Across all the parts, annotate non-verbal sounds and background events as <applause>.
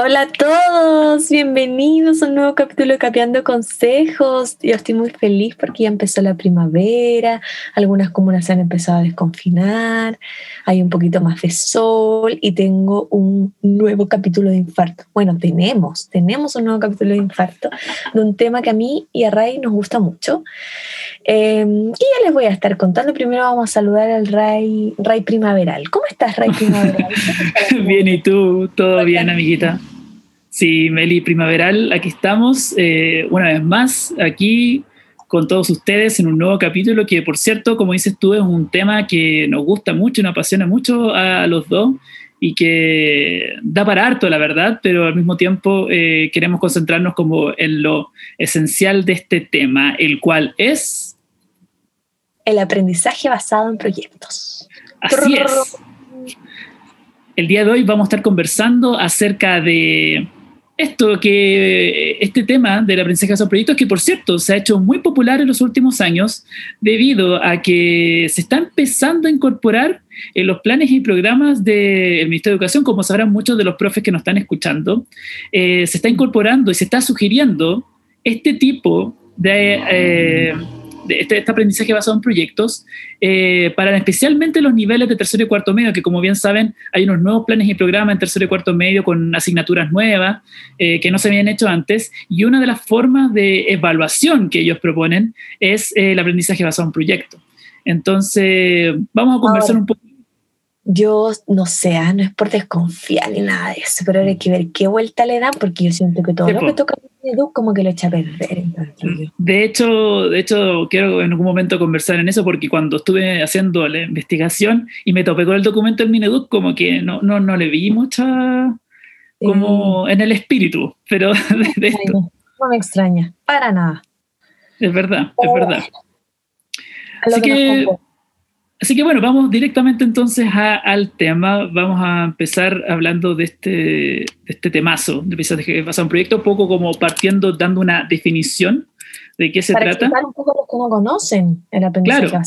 Hola a todos, bienvenidos a un nuevo capítulo de Capeando Consejos. Yo estoy muy feliz porque ya empezó la primavera, algunas comunas se han empezado a desconfinar, hay un poquito más de sol y tengo un nuevo capítulo de infarto. Bueno, tenemos, tenemos un nuevo capítulo de infarto de un tema que a mí y a Ray nos gusta mucho. Em, y ya les voy a estar contando. Primero vamos a saludar al Ray, Ray Primaveral. ¿Cómo estás, Ray Primaveral? <laughs> bien, ¿y tú? ¿Todo bien, amiguita? Sí, Meli Primaveral, aquí estamos eh, una vez más, aquí con todos ustedes en un nuevo capítulo que, por cierto, como dices tú, es un tema que nos gusta mucho, nos apasiona mucho a los dos y que da para harto, la verdad, pero al mismo tiempo eh, queremos concentrarnos como en lo esencial de este tema, el cual es... El aprendizaje basado en proyectos. Así es. El día de hoy vamos a estar conversando acerca de esto que este tema de la aprendizaje de proyectos que por cierto se ha hecho muy popular en los últimos años debido a que se está empezando a incorporar en los planes y programas del Ministerio de Educación, como sabrán muchos de los profes que nos están escuchando, eh, se está incorporando y se está sugiriendo este tipo de eh, este, este, aprendizaje basado en proyectos, eh, para especialmente los niveles de tercero y cuarto medio, que como bien saben, hay unos nuevos planes y programas en tercero y cuarto medio con asignaturas nuevas eh, que no se habían hecho antes, y una de las formas de evaluación que ellos proponen es eh, el aprendizaje basado en proyectos. Entonces, vamos a conversar un poco yo no sé, ah, no es por desconfiar ni nada de eso, pero hay que ver qué vuelta le dan, porque yo siento que todo lo que toca Edu como que lo echa a perder. De hecho, de hecho, quiero en algún momento conversar en eso, porque cuando estuve haciendo la investigación y me topé con el documento en Mineduc, como que no, no, no le vi mucha, como en el espíritu, pero <laughs> de, esto. No me extraña, para nada. Es verdad, es verdad. Así que Así que bueno, vamos directamente entonces al tema. Vamos a empezar hablando de este, de este temazo, de que pasa un proyecto, poco como partiendo, dando una definición de qué se Para trata. Para un poco los que no conocen el aprendizaje claro.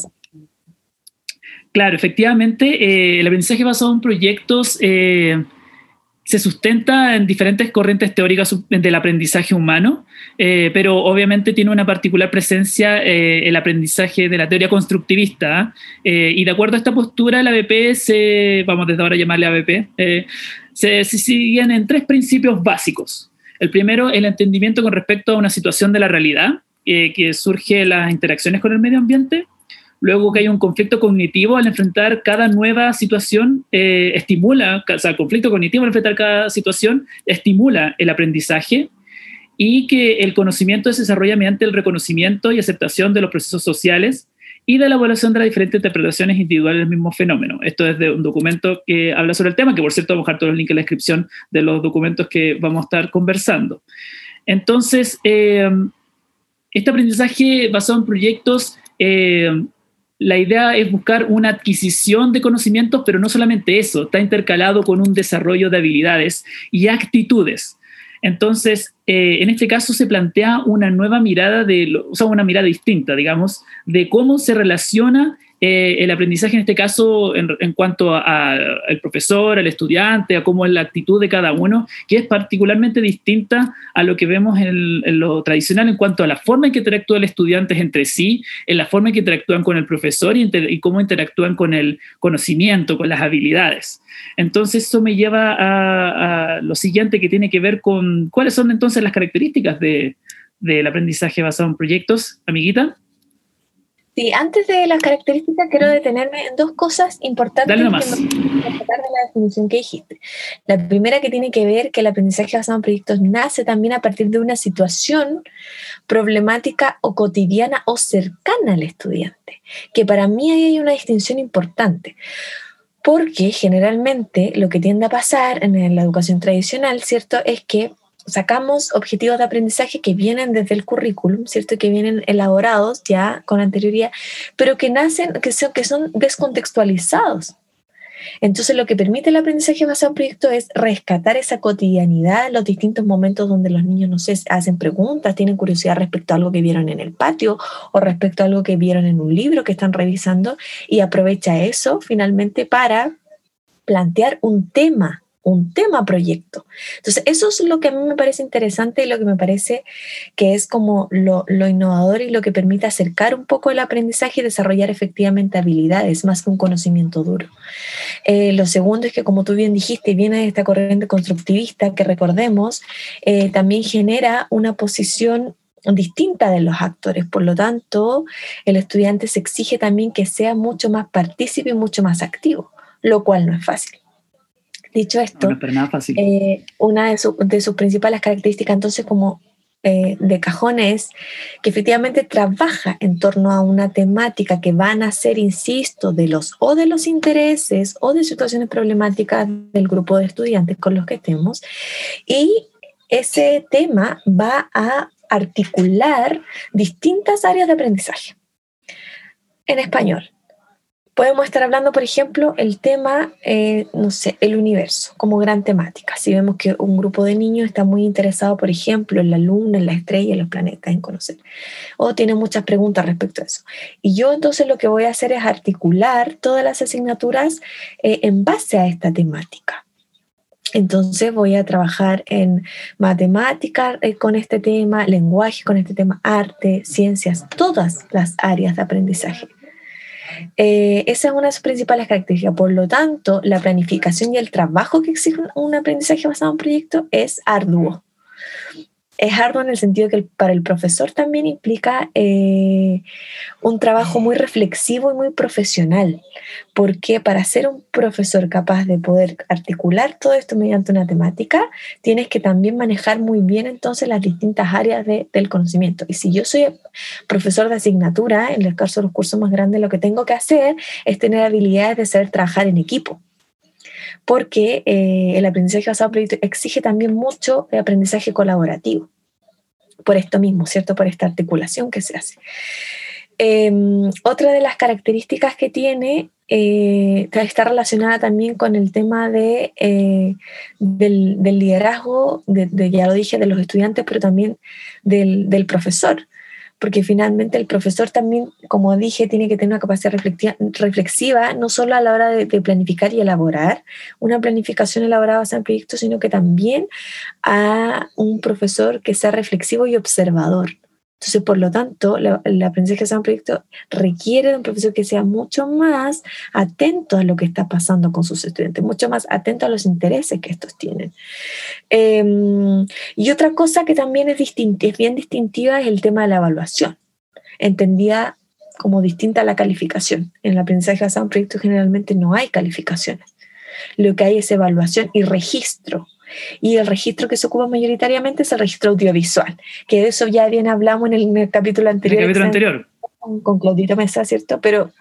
Claro, efectivamente, eh, el aprendizaje basado en proyectos eh, se sustenta en diferentes corrientes teóricas del aprendizaje humano, eh, pero obviamente tiene una particular presencia eh, el aprendizaje de la teoría constructivista. Eh, y de acuerdo a esta postura, la ABP, se, vamos desde ahora a llamarle ABP, se, se siguen en tres principios básicos. El primero, el entendimiento con respecto a una situación de la realidad, que surge las interacciones con el medio ambiente luego que hay un conflicto cognitivo al enfrentar cada nueva situación, eh, estimula, o sea, el conflicto cognitivo al enfrentar cada situación estimula el aprendizaje y que el conocimiento se desarrolla mediante el reconocimiento y aceptación de los procesos sociales y de la evaluación de las diferentes interpretaciones individuales del mismo fenómeno. Esto es de un documento que habla sobre el tema, que por cierto vamos a dejar todos los links en la descripción de los documentos que vamos a estar conversando. Entonces, eh, este aprendizaje basado en proyectos eh, la idea es buscar una adquisición de conocimientos, pero no solamente eso, está intercalado con un desarrollo de habilidades y actitudes. Entonces, eh, en este caso se plantea una nueva mirada, de, o sea, una mirada distinta, digamos, de cómo se relaciona eh, el aprendizaje en este caso en, cuanto al profesor, al estudiante, a cómo es la actitud de cada uno, que es particularmente distinta a lo que vemos en, lo tradicional en cuanto a la forma en que interactúan los estudiantes entre sí, en la forma en que interactúan con el profesor y, cómo interactúan con el conocimiento, con las habilidades. Entonces eso me lleva a, a, lo siguiente que tiene que ver con cuáles son entonces las características de, del aprendizaje basado en proyectos, amiguita. Sí, antes de las características quiero detenerme en dos cosas importantes Dale nomás. de la definición que dijiste. La primera que tiene que ver que el aprendizaje basado en proyectos nace también a partir de una situación problemática o cotidiana o cercana al estudiante, que para mí ahí hay una distinción importante. Porque generalmente lo que tiende a pasar en la educación tradicional, ¿cierto? Es que sacamos objetivos de aprendizaje que vienen desde el currículum, ¿cierto? Que vienen elaborados ya con anterioridad, pero que nacen, que son, que son descontextualizados. Entonces, lo que permite el aprendizaje basado en proyecto es rescatar esa cotidianidad, los distintos momentos donde los niños, no sé, hacen preguntas, tienen curiosidad respecto a algo que vieron en el patio o respecto a algo que vieron en un libro que están revisando y aprovecha eso finalmente para plantear un tema un tema proyecto. Entonces, eso es lo que a mí me parece interesante y lo que me parece que es como lo, innovador y lo que permite acercar un poco el aprendizaje y desarrollar efectivamente habilidades más que un conocimiento duro. Eh, lo segundo es que, como tú bien dijiste, viene de esta corriente constructivista que recordemos, eh, también genera una posición distinta de los actores. Por lo tanto, el estudiante se exige también que sea mucho más partícipe y mucho más activo, lo cual no es fácil. Dicho esto, eh, una de, sus principales características entonces como eh, de cajón es que efectivamente trabaja en torno a una temática que van a ser, insisto, de los o de los intereses o de situaciones problemáticas del grupo de estudiantes con los que estemos. Y ese tema va a articular distintas áreas de aprendizaje. En español, podemos estar hablando, por ejemplo, el tema, eh, no sé, el universo como gran temática. Si vemos que un grupo de niños está muy interesado, por ejemplo, en la luna, en la estrella, en los planetas, en conocer, o tiene muchas preguntas respecto a eso. Y yo entonces lo que voy a hacer es articular todas las asignaturas eh, en base a esta temática. Entonces voy a trabajar en matemática eh, con este tema, lenguaje con este tema, arte, ciencias, todas las áreas de aprendizaje. Eh, esa es una de sus principales características. Por lo tanto, la planificación y el trabajo que exige un aprendizaje basado en un proyecto es arduo es arduo en el sentido que para el profesor también implica eh, un trabajo muy reflexivo y muy profesional, porque para ser un profesor capaz de poder articular todo esto mediante una temática, tienes que también manejar muy bien entonces las distintas áreas del conocimiento. Y si yo soy profesor de asignatura, en el caso de los cursos más grandes, lo que tengo que hacer es tener habilidades de saber trabajar en equipo porque eh, el aprendizaje basado en proyectos exige también mucho de aprendizaje colaborativo, por esto mismo, ¿cierto? Por esta articulación que se hace. Em, otra de las características que tiene eh, está relacionada también con el tema de, eh, del, liderazgo, ya lo dije, de los estudiantes, pero también del profesor porque finalmente el profesor también, como dije, tiene que tener una capacidad reflexiva, no solo a la hora de, planificar y elaborar una planificación elaborada basada en proyectos, sino que también a un profesor que sea reflexivo y observador. Entonces, por lo tanto, la, el aprendizaje de un proyecto requiere de un profesor que sea mucho más atento a lo que está pasando con sus estudiantes, mucho más atento a los intereses que estos tienen. Em, y otra cosa que también es, es bien distintiva es el tema de la evaluación, entendida como distinta a la calificación. En el aprendizaje de un proyecto generalmente no hay calificaciones. Lo que hay es evaluación y registro y el registro que se ocupa mayoritariamente es el registro audiovisual, que de eso ya bien hablamos en el, capítulo anterior. El capítulo anterior. Con, Claudita Mesa, ¿cierto? Pero,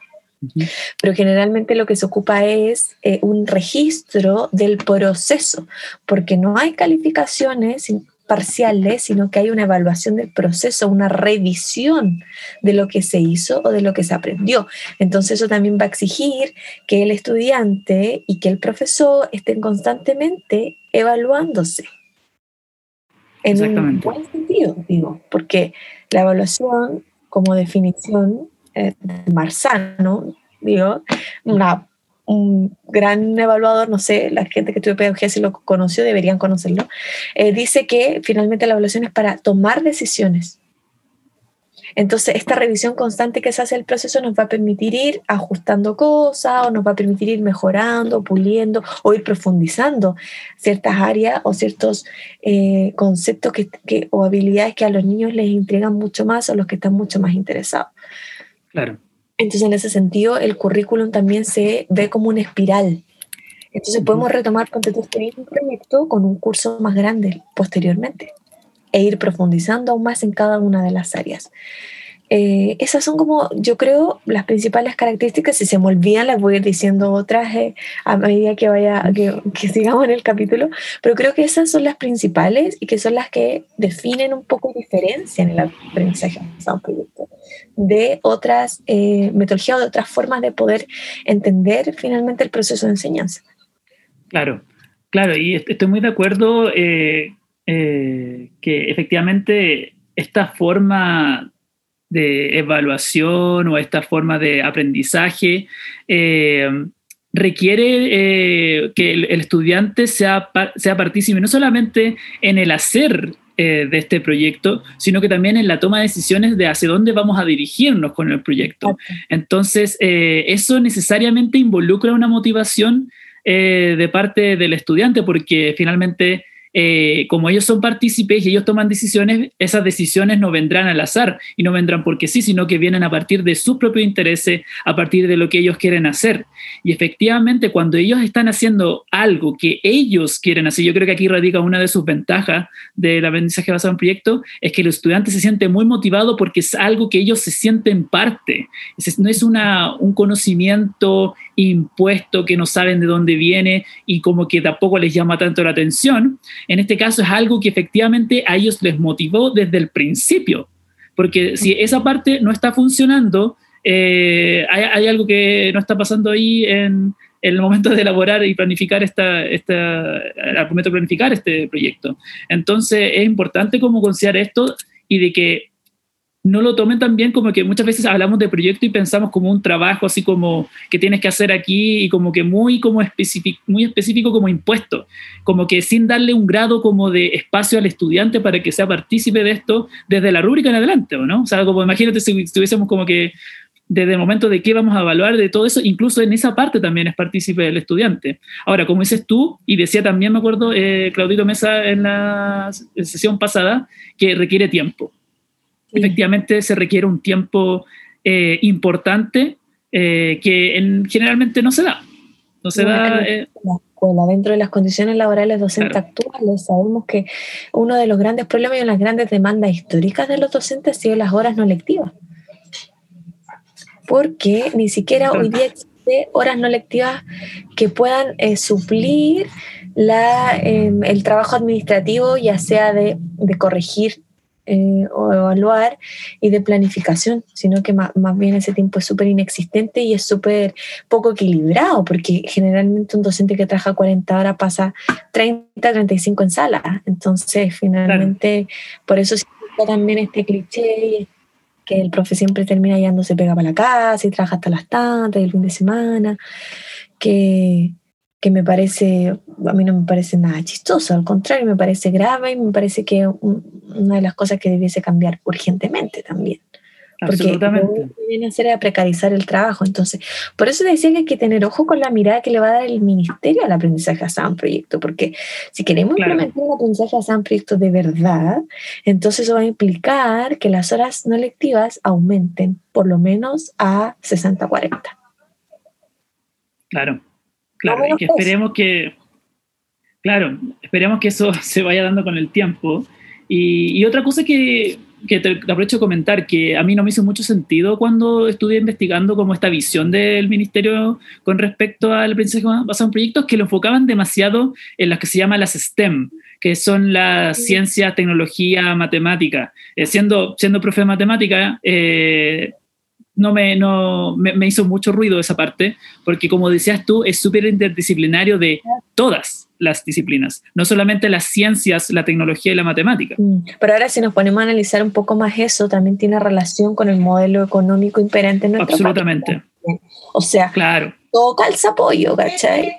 pero generalmente lo que se ocupa es eh, un registro del proceso, porque no hay calificaciones parciales, sino que hay una evaluación del proceso, una revisión de lo que se hizo o de lo que se aprendió. Entonces eso también va a exigir que el estudiante y que el profesor estén constantemente evaluándose. En un buen sentido, digo, porque la evaluación, como definición, eh, Marzano, digo, una un gran evaluador, no sé, la gente que estudia pedagogía si lo conoció, deberían conocerlo, eh, dice que finalmente la evaluación es para tomar decisiones. Entonces, esta revisión constante que se hace el proceso nos va a permitir ir ajustando cosas o nos va a permitir ir mejorando, puliendo o ir profundizando ciertas áreas o ciertos eh, conceptos que, o habilidades que a los niños les intrigan mucho más o los que están mucho más interesados. Claro. Entonces, en ese sentido, el currículum también se ve como una espiral. Entonces, podemos retomar con este mismo proyecto con un curso más grande posteriormente e ir profundizando aún más en cada una de las áreas. Eh, esas son como, yo creo, las principales características. Si se me olvidan, las voy a ir diciendo otras eh, a medida que vaya, que, sigamos en el capítulo. Pero creo que esas son las principales y que son las que definen un poco diferencia en el aprendizaje de otras eh, metodologías o de otras formas de poder entender finalmente el proceso de enseñanza. Claro, claro, y estoy muy de acuerdo eh, que efectivamente esta forma de evaluación o esta forma de aprendizaje requiere eh, que el, estudiante sea, sea partícipe no solamente en el hacer eh, de este proyecto, sino que también en la toma de decisiones de hacia dónde vamos a dirigirnos con el proyecto. Entonces, eh, eso necesariamente involucra una motivación de parte del estudiante, porque finalmente eh, como ellos son partícipes y ellos toman decisiones, esas decisiones no vendrán al azar y no vendrán porque sí, sino que vienen a partir de sus propios intereses, a partir de lo que ellos quieren hacer. Y efectivamente, cuando ellos están haciendo algo que ellos quieren hacer, yo creo que aquí radica una de sus ventajas del aprendizaje basado en proyecto, es que el estudiante se siente muy motivado porque es algo que ellos se sienten parte. No es una, un conocimiento impuesto que no saben de dónde viene y como que tampoco les llama tanto la atención, en este caso es algo que efectivamente a ellos les motivó desde el principio, porque si esa parte no está funcionando, eh, hay, algo que no está pasando ahí en, el momento de elaborar y planificar esta, esta, al momento de planificar este proyecto. Entonces es importante como considerar esto y de que no lo tomen también como que muchas veces hablamos de proyecto y pensamos como un trabajo así como que tienes que hacer aquí y como que muy como específico, muy específico como impuesto, como que sin darle un grado como de espacio al estudiante para que sea partícipe de esto desde la rúbrica en adelante, ¿o no? O sea, como imagínate si estuviésemos como que desde el momento de qué vamos a evaluar de todo eso, incluso en esa parte también es partícipe del estudiante. Ahora, como dices tú, y decía también, me acuerdo, eh, Claudito Mesa en la sesión pasada, que requiere tiempo efectivamente se requiere un tiempo eh, importante eh, que generalmente no se da. No se da. Eh, la escuela, dentro de las condiciones laborales docentes actuales, sabemos que uno de los grandes problemas y las grandes demandas históricas de los docentes ha sido las horas no lectivas. Porque ni siquiera hoy día existe horas no lectivas que puedan suplir la, em, el trabajo administrativo, ya sea de, de corregir eh, o evaluar y de planificación, sino que más, bien ese tiempo es súper inexistente y es súper poco equilibrado, porque generalmente un docente que trabaja 40 horas pasa 30, 35 en sala. Entonces, finalmente, por eso también este cliché que el profe siempre termina se pega para la casa y trabaja hasta las tantas y el fin de semana, que, que me parece, a mí no me parece nada chistoso, al contrario, me parece grave y me parece que una de las cosas que debiese cambiar urgentemente también. Porque lo que viene a hacer es precarizar el trabajo. Entonces, por eso decía que hay que tener ojo con la mirada que le va a dar el ministerio al aprendizaje a un proyecto, porque si queremos implementar un aprendizaje a un proyecto de verdad, entonces eso va a implicar que las horas no lectivas aumenten por lo menos a 60-40. Claro, Claro, y que esperemos que, claro, esperemos que eso <laughs> se vaya dando con el tiempo. Y, otra cosa que, que te, aprovecho de comentar, que a mí no me hizo mucho sentido cuando estuve investigando como esta visión del ministerio con respecto al aprendizaje basado en proyectos, que lo enfocaban demasiado en las que se llama las STEM, que son la ciencia, tecnología, matemática. Eh, siendo, siendo profe de matemática, eh, no, me, no me, hizo mucho ruido esa parte, porque como decías tú, es súper interdisciplinario de todas las disciplinas, no solamente las ciencias, la tecnología y la matemática. Mm. Pero ahora si nos ponemos a analizar un poco más eso, también tiene relación con el modelo económico imperante en nuestro Absolutamente. O sea, claro. todo calza apoyo, ¿cachai?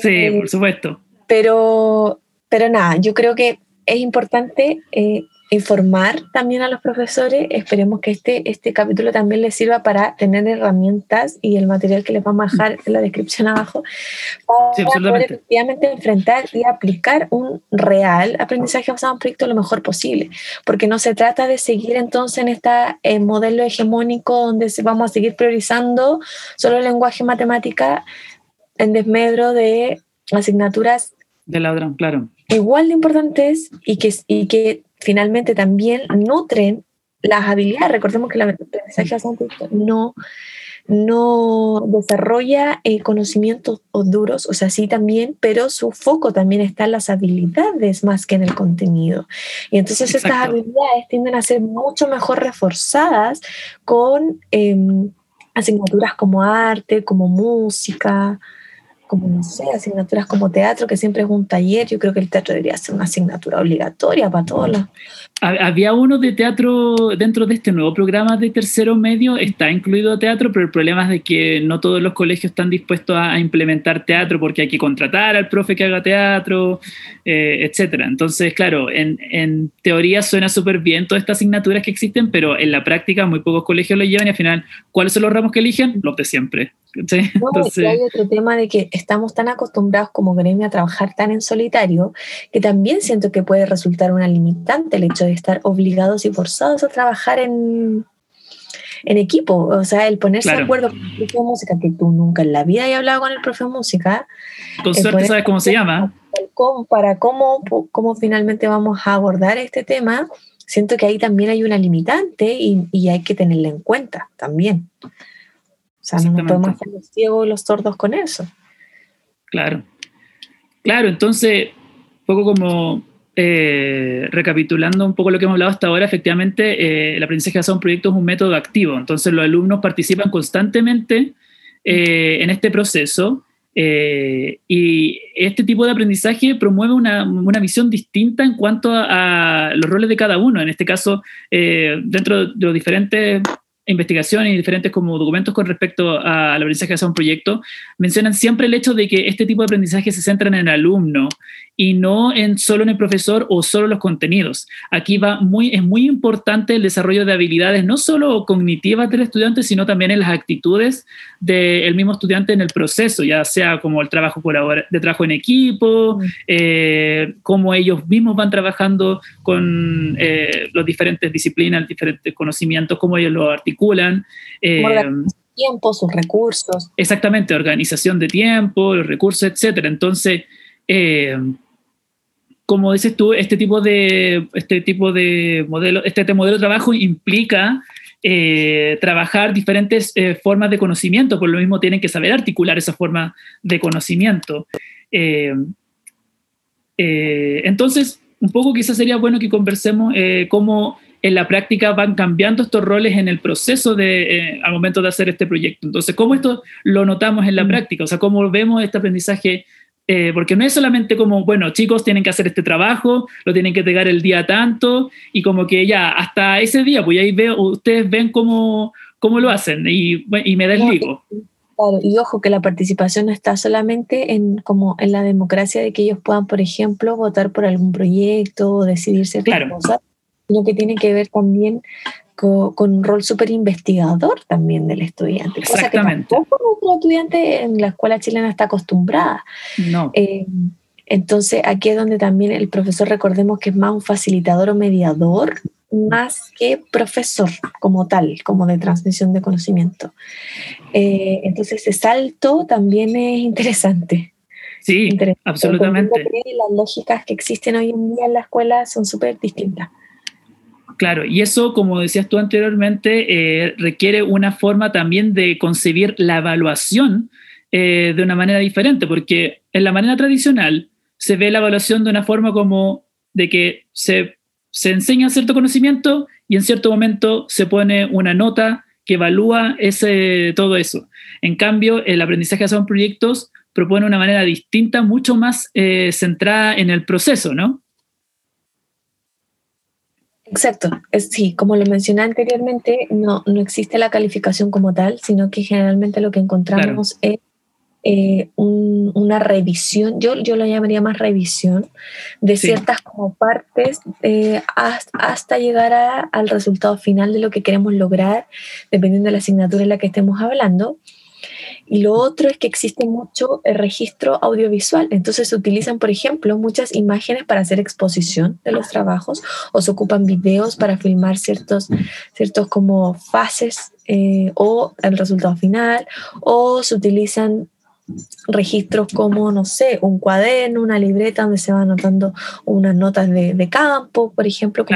Sí, eh, por supuesto. Pero, pero nada, yo creo que es importante eh, informar también a los profesores. Esperemos que este, este capítulo también les sirva para tener herramientas y el material que les vamos a dejar en la descripción abajo para poder efectivamente enfrentar y aplicar un real aprendizaje basado en proyecto lo mejor posible. Porque no se trata de seguir entonces en este modelo hegemónico donde vamos a seguir priorizando solo el lenguaje matemática en desmedro de asignaturas de ladrón, claro. Igual de importantes y que, y que finalmente también nutren las habilidades. Recordemos que el aprendizaje no, no desarrolla eh, conocimientos duros, o sea, sí también, pero su foco también está en las habilidades más que en el contenido. Y entonces estas habilidades tienden a ser mucho mejor reforzadas con em, asignaturas como arte, como música, como, no sé, asignaturas como teatro, que siempre es un taller, yo creo que el teatro debería ser una asignatura obligatoria para todos los... Había uno de teatro dentro de este nuevo programa de tercero medio, está incluido teatro, pero el problema es de que no todos los colegios están dispuestos a, implementar teatro porque hay que contratar al profe que haga teatro, eh, etcétera. Entonces, claro, en, en teoría suena súper bien todas estas asignaturas que existen, pero en la práctica muy pocos colegios lo llevan y al final, ¿cuáles son los ramos que eligen? Los de siempre. y hay otro tema de que estamos tan acostumbrados como gremio a trabajar tan en solitario que también siento que puede resultar una limitante el hecho de estar obligados y forzados a trabajar en, en equipo. O sea, el ponerse de acuerdo con el profe de música, que tú nunca en la vida hayas hablado con el profe de música. Con suerte sabes cómo se llama. Para cómo, cómo finalmente vamos a abordar este tema, siento que ahí también hay una limitante y, y hay que tenerla en cuenta también. O sea, no podemos hacer los ciegos los sordos con eso. Claro. Claro, entonces, un poco como eh, recapitulando un poco lo que hemos hablado hasta ahora, efectivamente, eh, el aprendizaje basado en proyectos es un método activo. Entonces, los alumnos participan constantemente eh, en este proceso y este tipo de aprendizaje promueve una, una, visión distinta en cuanto a, a, los roles de cada uno. En este caso, dentro de los diferentes investigaciones y diferentes como documentos con respecto al aprendizaje hacia un proyecto, mencionan siempre el hecho de que este tipo de aprendizaje se centra en el alumno y no en solo en el profesor o solo los contenidos. Aquí va muy, es muy importante el desarrollo de habilidades, no solo cognitivas del estudiante, sino también en las actitudes del mismo estudiante en el proceso, ya sea como el trabajo de trabajo en equipo, eh, cómo ellos mismos van trabajando con eh, las diferentes disciplinas, diferentes conocimientos, cómo ellos lo articulan. Eh, tiempo, sus recursos. Exactamente, organización de tiempo, los recursos, etcétera. Entonces, eh, como dices tú, este tipo de, este tipo de modelo, este, este modelo de trabajo implica eh, trabajar diferentes eh, formas de conocimiento, por lo mismo tienen que saber articular esa forma de conocimiento. entonces, un poco quizás sería bueno que conversemos cómo en la práctica van cambiando estos roles en el proceso de, al momento de hacer este proyecto. Entonces, ¿cómo esto lo notamos en la mm. práctica? O sea, ¿cómo vemos este aprendizaje eh, porque no es solamente como, bueno, chicos tienen que hacer este trabajo, lo tienen que entregar el día tanto, y como que ya, hasta ese día, pues ahí veo, ustedes ven cómo, cómo lo hacen y, y me desligo. Claro, y ojo que la participación no está solamente en, como en la democracia de que ellos puedan, por ejemplo, votar por algún proyecto o decidir ciertas claro. cosas, sino que tiene que ver también con, un rol súper investigador también del estudiante. Exactamente. Cosa que tampoco estudiante en la escuela chilena está acostumbrada. No. Eh, entonces, aquí es donde también el profesor, recordemos que es más un facilitador o mediador, más que profesor como tal, como de transmisión de conocimiento. Eh, entonces, ese salto también es interesante. Sí, absolutamente. Las lógicas que existen hoy en día en la escuela son súper distintas. Claro, y eso, como decías tú anteriormente, eh, requiere una forma también de concebir la evaluación eh, de una manera diferente, porque en la manera tradicional se ve la evaluación de una forma como de que se, se enseña cierto conocimiento y en cierto momento se pone una nota que evalúa ese, todo eso. En cambio, el aprendizaje basado en proyectos propone una manera distinta, mucho más eh, centrada en el proceso, ¿no? Exacto, es, sí, como lo mencioné anteriormente, no, no existe la calificación como tal, sino que generalmente lo que encontramos es eh, una revisión, yo, yo lo llamaría más revisión, de ciertas como partes eh, hasta, llegar al resultado final de lo que queremos lograr, dependiendo de la asignatura en la que estemos hablando. Y lo otro es que existe mucho el registro audiovisual. Entonces se utilizan, por ejemplo, muchas imágenes para hacer exposición de los trabajos o se ocupan videos para filmar ciertos, ciertos como fases eh, o el resultado final o se utilizan registros como, no sé, un cuaderno, una libreta donde se van anotando unas notas de, campo, por ejemplo, que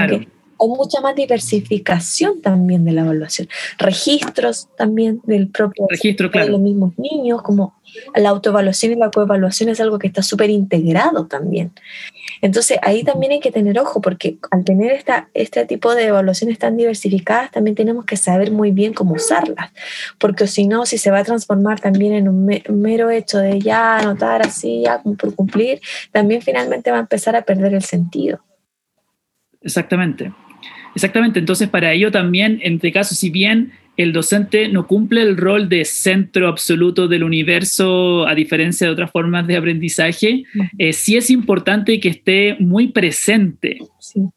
hay mucha más diversificación también de la evaluación. Registros también del propio registro, claro. de los mismos niños, como la autoevaluación y la coevaluación es algo que está súper integrado también. Entonces ahí también hay que tener ojo porque al tener esta, este tipo de evaluaciones tan diversificadas también tenemos que saber muy bien cómo usarlas, porque si no, si se va a transformar también en un, mero hecho de ya anotar así, ya por cumplir, también finalmente va a empezar a perder el sentido. Exactamente. Exactamente, entonces para ello también, en este caso, si bien el docente no cumple el rol de centro absoluto del universo, a diferencia de otras formas de aprendizaje, eh, sí es importante que esté muy presente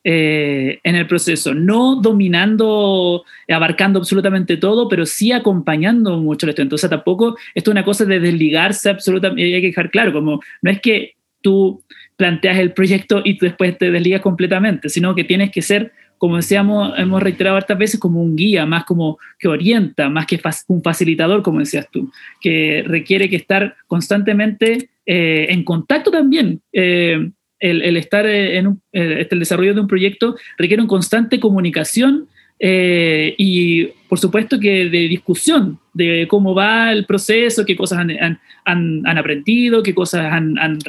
eh, en el proceso, no dominando, abarcando absolutamente todo, pero sí acompañando mucho el estudiante. Entonces tampoco esto es una cosa de desligarse absolutamente, hay que dejar claro, como no es que tú planteas el proyecto y tú después te desligas completamente, sino que tienes que ser como decíamos, hemos reiterado hartas veces, como un guía, más como que orienta, más que un facilitador, como decías tú, que requiere que estar constantemente eh, en contacto también. Eh, el, estar en un, este, el desarrollo de un proyecto requiere una constante comunicación eh, y, por supuesto, que de discusión de cómo va el proceso, qué cosas han, han, han aprendido, qué cosas han,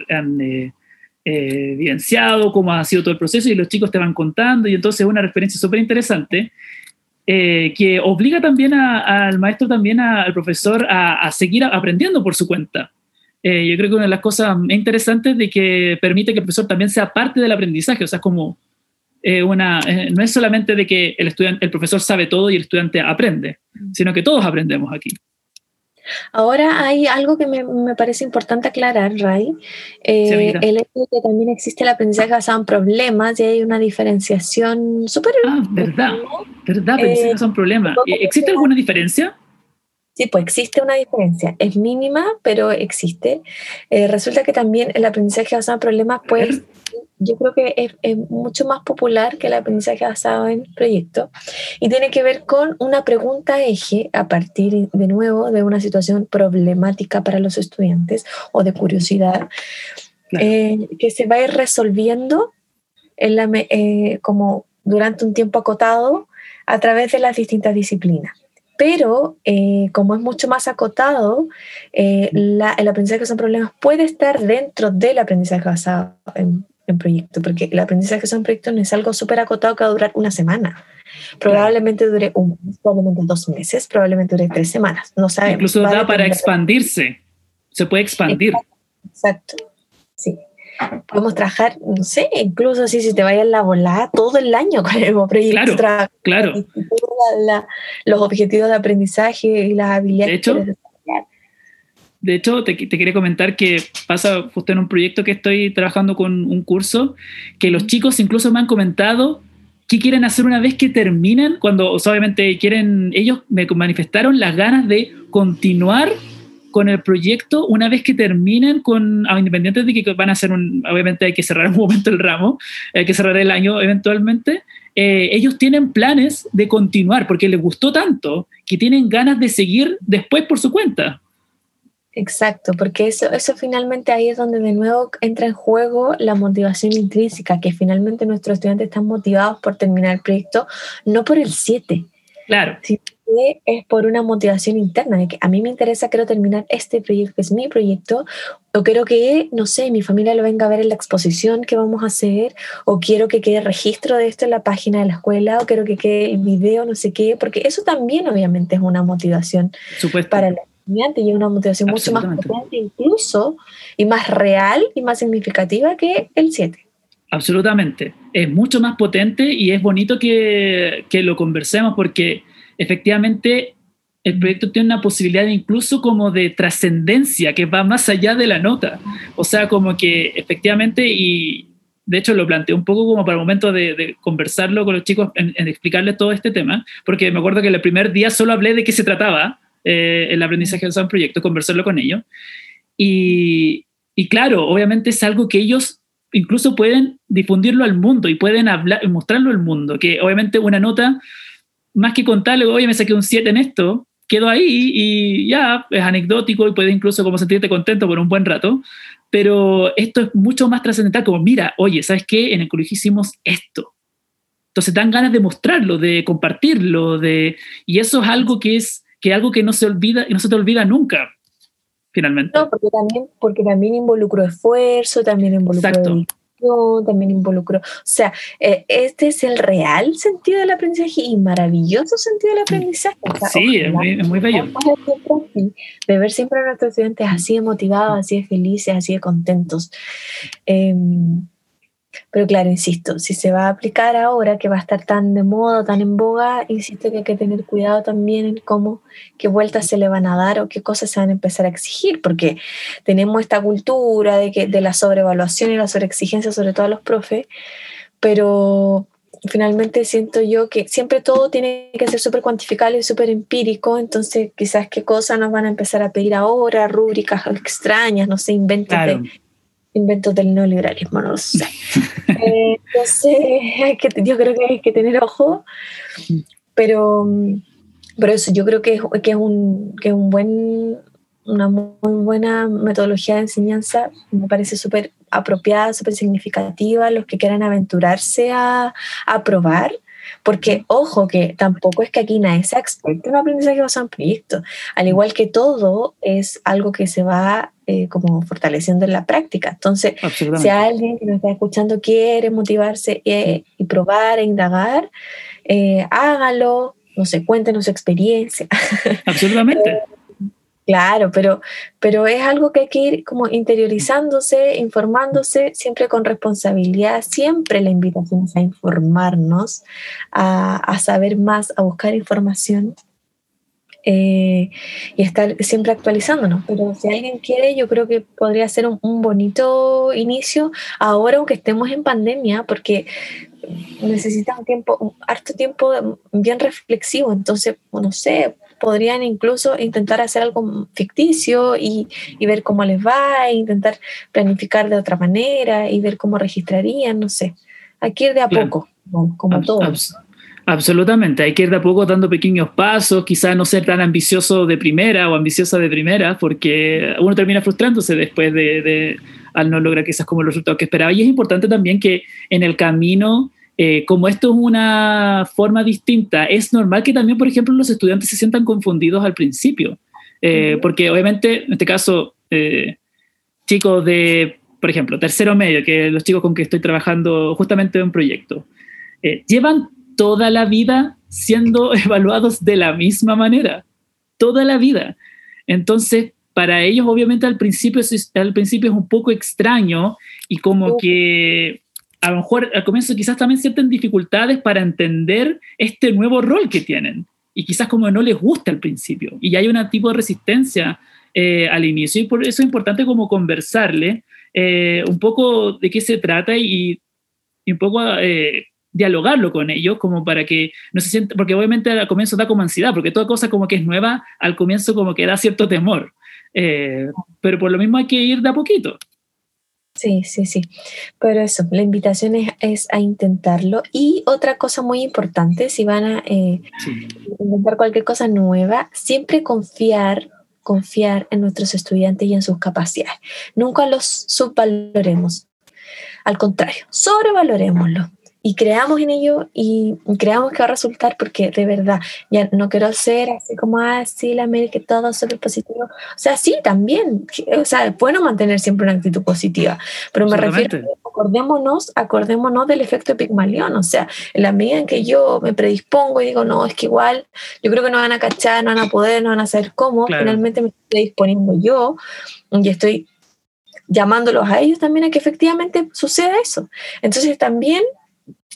eh, evidenciado cómo ha sido todo el proceso y los chicos te van contando y entonces es una referencia súper interesante eh, que obliga también al maestro, también al profesor a, seguir aprendiendo por su cuenta. Eh, yo creo que una de las cosas interesantes de que permite que el profesor también sea parte del aprendizaje, o sea, como una, no es solamente de que el, estudiante, el profesor sabe todo y el estudiante aprende, sino que todos aprendemos aquí. Ahora hay algo que me, me parece importante aclarar, Ray. Eh, el hecho de que también existe el aprendizaje basado en problemas y hay una diferenciación súper... Ah, verdad, verdad, aprendizaje basado en problemas. Eh, ¿Existe alguna diferencia? Sí, pues existe una diferencia. Es mínima, pero existe. Eh, resulta que también el aprendizaje basado en problemas puede yo creo que es, mucho más popular que el aprendizaje basado en proyectos y tiene que ver con una pregunta eje a partir de nuevo de una situación problemática para los estudiantes o de curiosidad eh, que se va a ir resolviendo en la, eh, como durante un tiempo acotado a través de las distintas disciplinas pero eh, como es mucho más acotado, el aprendizaje basado en problemas puede estar dentro del aprendizaje basado en en proyecto, porque el aprendizaje son proyectos no es algo súper acotado que va a durar una semana. Probablemente dure un, probablemente dos meses, probablemente dure tres semanas, no sabemos. Incluso da para expandirse, se puede expandir. Exacto, sí. Podemos trabajar, no sé, incluso así si te vayas la volada todo el año <laughs> con el mismo proyecto. Claro, claro. los objetivos de aprendizaje y las habilidades. De hecho, de hecho, te, quería comentar que pasa justo en un proyecto que estoy trabajando con un curso, que los chicos incluso me han comentado qué quieren hacer una vez que terminan, cuando obviamente quieren, ellos me manifestaron las ganas de continuar con el proyecto una vez que terminen con, independientes de que van a hacer un, obviamente hay que cerrar un <laughs> momento el ramo, hay que cerrar el año eventualmente, eh, ellos tienen planes de continuar porque les gustó tanto que tienen ganas de seguir después por su cuenta. Exacto, porque eso, eso finalmente ahí es donde de nuevo entra en juego la motivación intrínseca, que finalmente nuestros estudiantes están motivados por terminar el proyecto, no por el 7. Claro. Es por una motivación interna, de que a mí me interesa, quiero terminar este proyecto, que es mi proyecto, o quiero que, no sé, mi familia lo venga a ver en la exposición que vamos a hacer, o quiero que quede registro de esto en la página de la escuela, o quiero que quede el video, no sé qué, porque eso también obviamente es una motivación para el y una motivación mucho más potente incluso y más real y más significativa que el 7. Absolutamente. Es mucho más potente y es bonito que, que lo conversemos porque efectivamente el proyecto tiene una posibilidad incluso como de trascendencia que va más allá de la nota. O sea, como que efectivamente, y de hecho lo planteé un poco como para el momento de, conversarlo con los chicos, en, en, explicarles todo este tema, porque me acuerdo que el primer día solo hablé de qué se trataba, eh, el aprendizaje de un proyecto, conversarlo con ellos. Y, y, claro, obviamente es algo que ellos incluso pueden difundirlo al mundo y pueden hablar, mostrarlo al mundo, que obviamente una nota, más que contarle, oye, me saqué un 7 en esto, quedó ahí y ya, es anecdótico y puedes incluso como sentirte contento por un buen rato, pero esto es mucho más trascendental, como mira, oye, ¿sabes qué? En el colegio hicimos esto. Entonces dan ganas de mostrarlo, de compartirlo, de, y eso es algo que es que algo que no se olvida y no se te olvida nunca, finalmente. No, porque también, porque también involucro esfuerzo, también involucro también involucró. O sea, eh, este es el real sentido del aprendizaje y maravilloso sentido del aprendizaje. sí, es muy, bello. De ver siempre a nuestros estudiantes así de motivados, así de felices, así de contentos. Em, pero claro, insisto, si se va a aplicar ahora, que va a estar tan de moda, tan en boga, insisto que hay que tener cuidado también en cómo, qué vueltas se le van a dar o qué cosas se van a empezar a exigir, porque tenemos esta cultura de, que, de la sobrevaluación y la sobreexigencia, sobre todo a los profes, pero finalmente siento yo que siempre todo tiene que ser súper cuantificable y súper empírico, entonces quizás qué cosas nos van a empezar a pedir ahora, rúbricas extrañas, no sé, inventos inventos del neoliberalismo, no lo sé. <laughs> Eh, entonces, yo creo que hay que tener ojo, pero, pero eso, yo creo que es, que es, un, que es un buen, una muy buena metodología de enseñanza, me parece súper apropiada, súper significativa, los que quieran aventurarse a, a probar porque, ojo, que tampoco es que aquí nadie sea experto en aprendizaje basado en proyectos. Al igual que todo, es algo que se va eh, como fortaleciendo en la práctica. Entonces, si alguien que nos está escuchando quiere motivarse eh, y probar e indagar, eh, hágalo, no sé, cuéntenos su experiencia. <laughs> Absolutamente. Claro, pero, pero es algo que hay que ir como interiorizándose, informándose, siempre con responsabilidad. Siempre la invitación es a informarnos, a, saber más, a buscar información eh, y estar siempre actualizándonos. Pero si alguien quiere, yo creo que podría ser un, un, bonito inicio ahora, aunque estemos en pandemia, porque necesita un tiempo, un harto tiempo bien reflexivo. Entonces, no sé, podrían incluso intentar hacer algo ficticio y, ver cómo les va, e intentar planificar de otra manera y ver cómo registrarían, no sé. Hay que ir de a poco, como todo. absolutamente, hay que ir de a poco dando pequeños pasos, quizás no ser tan ambicioso de primera o ambiciosa de primera, porque uno termina frustrándose después de, al no lograr quizás como los resultados que esperaba. Y es importante también que en el camino eh, como esto es una forma distinta, es normal que también, por ejemplo, los estudiantes se sientan confundidos al principio, eh, porque obviamente, en este caso, eh, chicos de, por ejemplo, tercero medio, que los chicos con que estoy trabajando justamente en un proyecto, llevan toda la vida siendo <laughs> evaluados de la misma manera, toda la vida. Entonces, para ellos, obviamente, al principio, al principio es un poco extraño y como que a lo mejor al comienzo quizás también sienten dificultades para entender este nuevo rol que tienen. Y quizás como no les gusta al principio. Y hay un tipo de resistencia eh, al inicio. Y por eso es importante como conversarle eh, un poco de qué se trata y, un poco eh, dialogarlo con ellos como para que no se sientan, porque obviamente al comienzo da como ansiedad, porque toda cosa como que es nueva, al comienzo como que da cierto temor, pero por lo mismo hay que ir de a poquito. Sí, sí, sí. Pero eso, la invitación es, a intentarlo. Y otra cosa muy importante, si van a eh, intentar cualquier cosa nueva, siempre confiar, confiar en nuestros estudiantes y en sus capacidades. Nunca los subvaloremos. Al contrario, sobrevalorémoslo y creamos en ello y creamos que va a resultar porque de verdad, ya no quiero ser así como, así ah, la América, todo súper positivo. O sea, sí, también, o sea, es bueno mantener siempre una actitud positiva, pero me refiero, acordémonos, acordémonos del efecto Pigmalión, o sea, en la medida en que yo me predispongo y digo, no, es que igual, yo creo que no van a cachar, no van a poder, no van a saber cómo, finalmente me estoy predisponiendo yo y estoy llamándolos a ellos también a que efectivamente suceda eso. Entonces también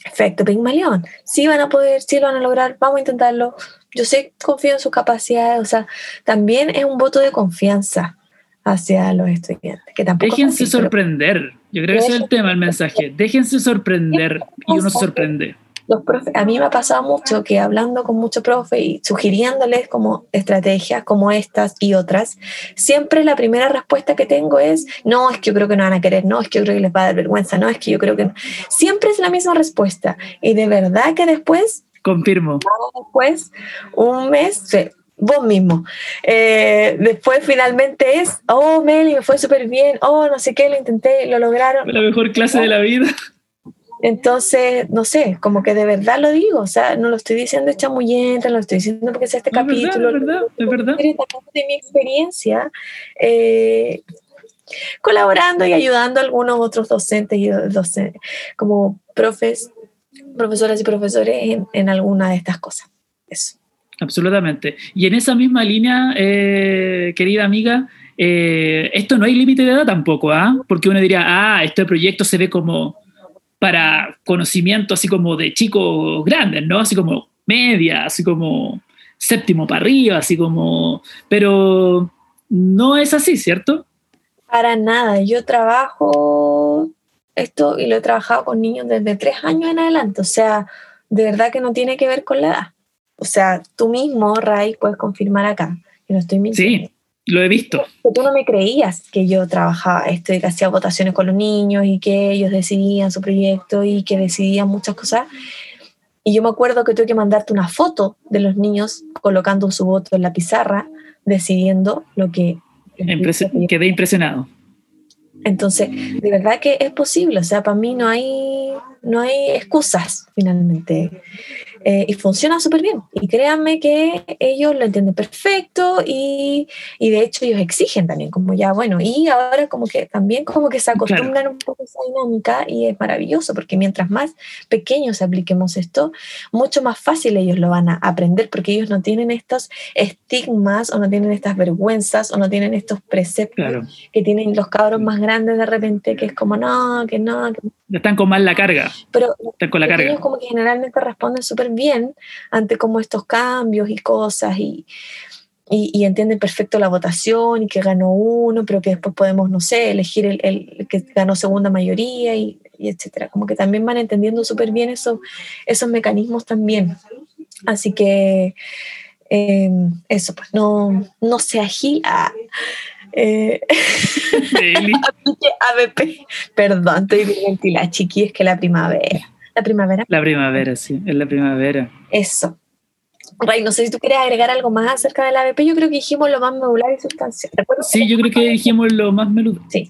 Efecto Pigmalión. Sí van a poder, sí lo van a lograr, vamos a intentarlo. Yo sé, confío en sus capacidades, o sea, también es un voto de confianza hacia los estudiantes. Que tampoco Déjense sorprender. Yo creo que ese es el tema, el mensaje. Déjense sorprender y uno se sorprende los a mí me ha pasado mucho que hablando con muchos profes y sugiriéndoles como estrategias como estas y otras, siempre la primera respuesta que tengo es, no, es que yo creo que no van a querer, no, es que yo creo que les va a dar vergüenza, no, es que yo creo que no. Siempre es la misma respuesta. Y de verdad que después... Confirmo. Después, un mes, vos mismo. Eh, después finalmente es, oh, Meli, me fue súper bien, oh, no sé qué, lo intenté, lo lograron. La mejor clase de la vida. Entonces, no sé, como que de verdad lo digo, o sea, no lo estoy diciendo no lo estoy diciendo porque es este capítulo. Es verdad, es verdad. De mi experiencia, eh, colaborando y ayudando a algunos otros docentes y docentes, como profes, profesoras y profesores en, en alguna de estas cosas. Eso. Absolutamente. Y en esa misma línea, eh, querida amiga, eh, esto no hay límite de edad tampoco, ¿ah? Porque uno diría, ah, este proyecto se ve como para conocimiento así como de chicos grandes, ¿no? Así como media, así como séptimo para arriba, así como... Pero no es así, ¿cierto? Para nada. Yo trabajo esto y lo he trabajado con niños desde tres años en adelante. O sea, de verdad que no tiene que ver con la edad. O sea, tú mismo, Ray, puedes confirmar acá que no estoy mintiendo. Sí, lo he visto. tú no me creías que yo trabajaba esto y que hacía votaciones con los niños y que ellos decidían su proyecto y que decidían muchas cosas. Y yo me acuerdo que tuve que mandarte una foto de los niños colocando su voto en la pizarra, decidiendo lo que... quedé impresionado. Entonces, de verdad que es posible, o sea, para mí no hay, no hay excusas finalmente. Eh, y funciona súper bien. Y créanme que ellos lo entienden perfecto y, y, de hecho ellos exigen también, como ya, bueno, y ahora como que también como que se acostumbran un poco a esa dinámica y es maravilloso porque mientras más pequeños apliquemos esto, mucho más fácil ellos lo van a aprender porque ellos no tienen estos estigmas o no tienen estas vergüenzas o no tienen estos preceptos que tienen los cabros más grandes de repente, que es como, no, que no. Que... Están con mal la carga. Pero Están con la carga. ellos como que generalmente responden súper bien ante como estos cambios y cosas y, y, entienden perfecto la votación y que ganó uno, pero que después podemos, no sé, elegir el, el que ganó segunda mayoría y, y, etcétera. Como que también van entendiendo súper bien eso, esos mecanismos también. Así que eh, eso, pues no, no se agila. Eh, ABP. <laughs> Perdón, estoy bien la chiqui, es que la primavera. La primavera. La primavera, sí, es la primavera. Eso. Ray, no sé si tú quieres agregar algo más acerca del ABP. Yo creo que dijimos lo más medular y sustancial. Sí, yo creo que dijimos lo más medular. Sí.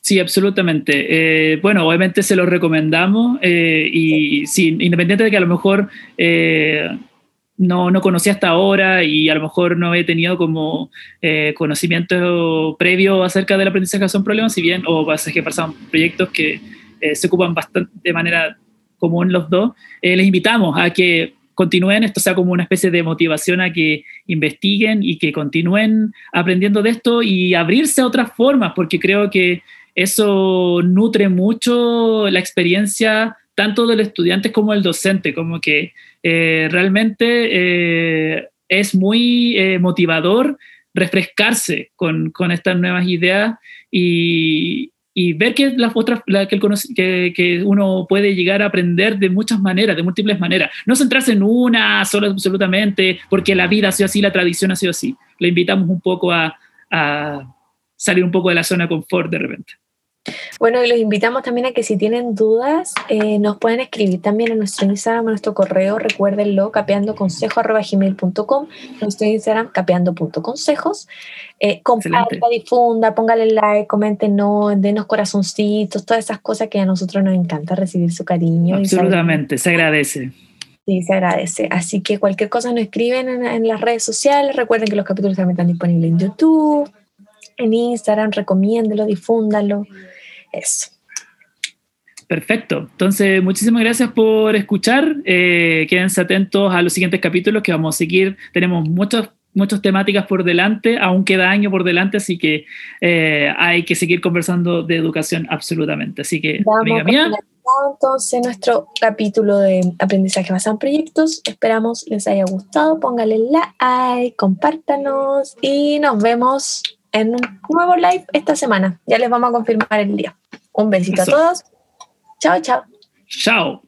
Sí, absolutamente. Eh, bueno, obviamente se lo recomendamos eh, y sí, independiente de que a lo mejor eh, no, no conocía hasta ahora y a lo mejor no he tenido como conocimiento previo acerca del aprendizaje son problemas, si bien, o pasa que pasan proyectos que se ocupan bastante de manera común los dos, eh, les invitamos a que continúen, esto sea como una especie de motivación a que investiguen y que continúen aprendiendo de esto y abrirse a otras formas, porque creo que eso nutre mucho la experiencia tanto del estudiante como del docente, como que eh, realmente eh, es muy motivador refrescarse con, con, estas nuevas ideas y, y ver que, las otras, que, que, uno puede llegar a aprender de muchas maneras, de múltiples maneras. No centrarse en una sola absolutamente, porque la vida ha sido así, la tradición ha sido así. Le invitamos un poco a, a salir un poco de la zona confort de repente. Bueno, y los invitamos también a que si tienen dudas, eh, nos pueden escribir también en nuestro Instagram, en nuestro correo, recuérdenlo, capeandoconsejo.gmail.com, nuestro Instagram, capeando.consejos. Eh, comparta, difunda, póngale like, no denos corazoncitos, todas esas cosas que a nosotros nos encanta recibir su cariño. Absolutamente, se agradece. Sí, se agradece. Así que cualquier cosa nos escriben en, en las redes sociales. Recuerden que los capítulos también están disponibles en YouTube, en Instagram, recomiéndelo, difúndalo. Eso. Perfecto. Entonces, muchísimas gracias por escuchar. Eh, quédense atentos a los siguientes capítulos que vamos a seguir. Tenemos muchas muchas temáticas por delante, aún queda año por delante, así que eh, hay que seguir conversando de educación absolutamente. Así que, amiga mía. Entonces, nuestro capítulo de aprendizaje basado en proyectos. Esperamos les haya gustado. Póngale like, compártanos y nos vemos en un nuevo live esta semana. Ya les vamos a confirmar el día. Un besito a todos. Chao, chao. Chao.